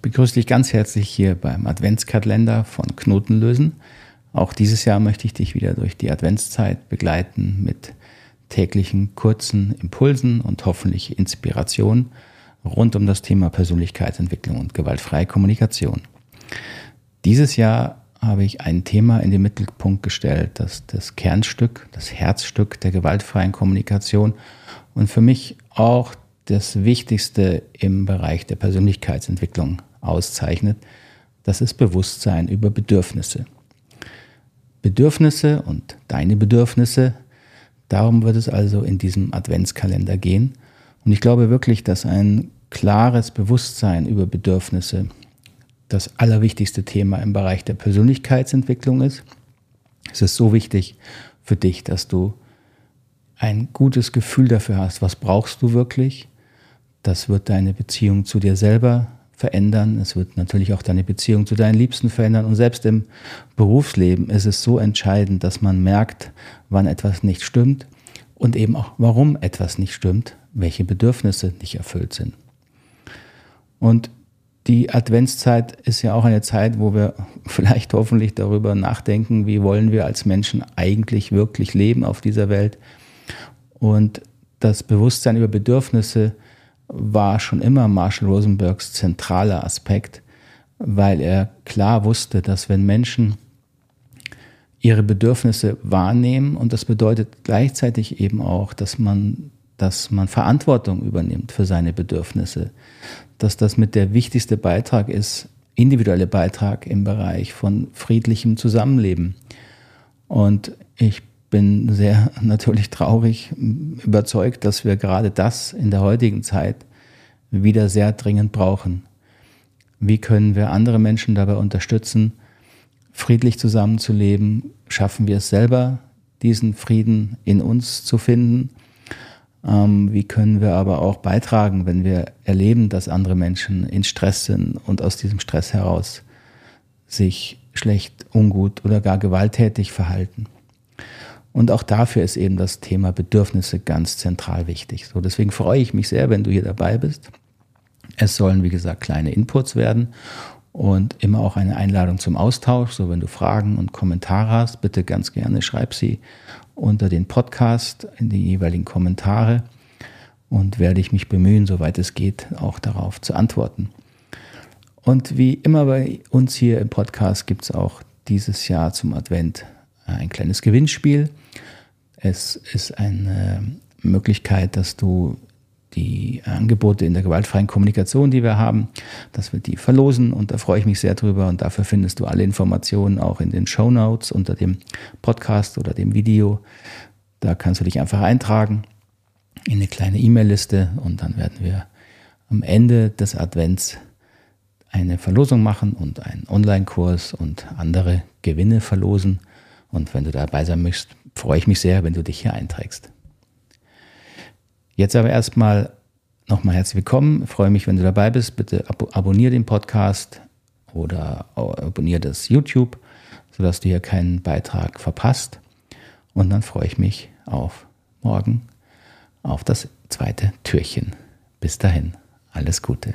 begrüße dich ganz herzlich hier beim Adventskalender von Knotenlösen. Auch dieses Jahr möchte ich dich wieder durch die Adventszeit begleiten mit täglichen kurzen Impulsen und hoffentlich Inspiration rund um das Thema Persönlichkeitsentwicklung und gewaltfreie Kommunikation. Dieses Jahr habe ich ein Thema in den Mittelpunkt gestellt, das das Kernstück, das Herzstück der gewaltfreien Kommunikation und für mich auch das Wichtigste im Bereich der Persönlichkeitsentwicklung auszeichnet. Das ist Bewusstsein über Bedürfnisse. Bedürfnisse und deine Bedürfnisse, darum wird es also in diesem Adventskalender gehen. Und ich glaube wirklich, dass ein klares Bewusstsein über Bedürfnisse das allerwichtigste Thema im Bereich der Persönlichkeitsentwicklung ist. Es ist so wichtig für dich, dass du ein gutes Gefühl dafür hast, was brauchst du wirklich. Das wird deine Beziehung zu dir selber verändern. Es wird natürlich auch deine Beziehung zu deinen Liebsten verändern. Und selbst im Berufsleben ist es so entscheidend, dass man merkt, wann etwas nicht stimmt und eben auch, warum etwas nicht stimmt, welche Bedürfnisse nicht erfüllt sind. Und die Adventszeit ist ja auch eine Zeit, wo wir vielleicht hoffentlich darüber nachdenken, wie wollen wir als Menschen eigentlich wirklich leben auf dieser Welt. Und das Bewusstsein über Bedürfnisse war schon immer Marshall Rosenbergs zentraler Aspekt, weil er klar wusste, dass wenn Menschen ihre Bedürfnisse wahrnehmen und das bedeutet gleichzeitig eben auch, dass man, dass man Verantwortung übernimmt für seine Bedürfnisse, dass das mit der wichtigste Beitrag ist, individuelle Beitrag im Bereich von friedlichem Zusammenleben. Und ich bin sehr natürlich traurig, überzeugt, dass wir gerade das in der heutigen Zeit wieder sehr dringend brauchen. Wie können wir andere Menschen dabei unterstützen, friedlich zusammenzuleben? Schaffen wir es selber, diesen Frieden in uns zu finden? Ähm, wie können wir aber auch beitragen, wenn wir erleben, dass andere Menschen in Stress sind und aus diesem Stress heraus sich schlecht, ungut oder gar gewalttätig verhalten? Und auch dafür ist eben das Thema Bedürfnisse ganz zentral wichtig. So, deswegen freue ich mich sehr, wenn du hier dabei bist. Es sollen, wie gesagt, kleine Inputs werden und immer auch eine Einladung zum Austausch. So, wenn du Fragen und Kommentare hast, bitte ganz gerne schreib sie unter den Podcast in die jeweiligen Kommentare und werde ich mich bemühen, soweit es geht, auch darauf zu antworten. Und wie immer bei uns hier im Podcast gibt es auch dieses Jahr zum Advent ein kleines Gewinnspiel. Es ist eine Möglichkeit, dass du die Angebote in der gewaltfreien Kommunikation, die wir haben, dass wir die verlosen und da freue ich mich sehr drüber und dafür findest du alle Informationen auch in den Show Notes unter dem Podcast oder dem Video. Da kannst du dich einfach eintragen in eine kleine E-Mail-Liste und dann werden wir am Ende des Advents eine Verlosung machen und einen Online-Kurs und andere Gewinne verlosen. Und wenn du dabei sein möchtest, freue ich mich sehr, wenn du dich hier einträgst. Jetzt aber erstmal nochmal herzlich willkommen. Ich freue mich, wenn du dabei bist. Bitte ab abonniere den Podcast oder abonniere das YouTube, sodass du hier keinen Beitrag verpasst. Und dann freue ich mich auf morgen, auf das zweite Türchen. Bis dahin, alles Gute.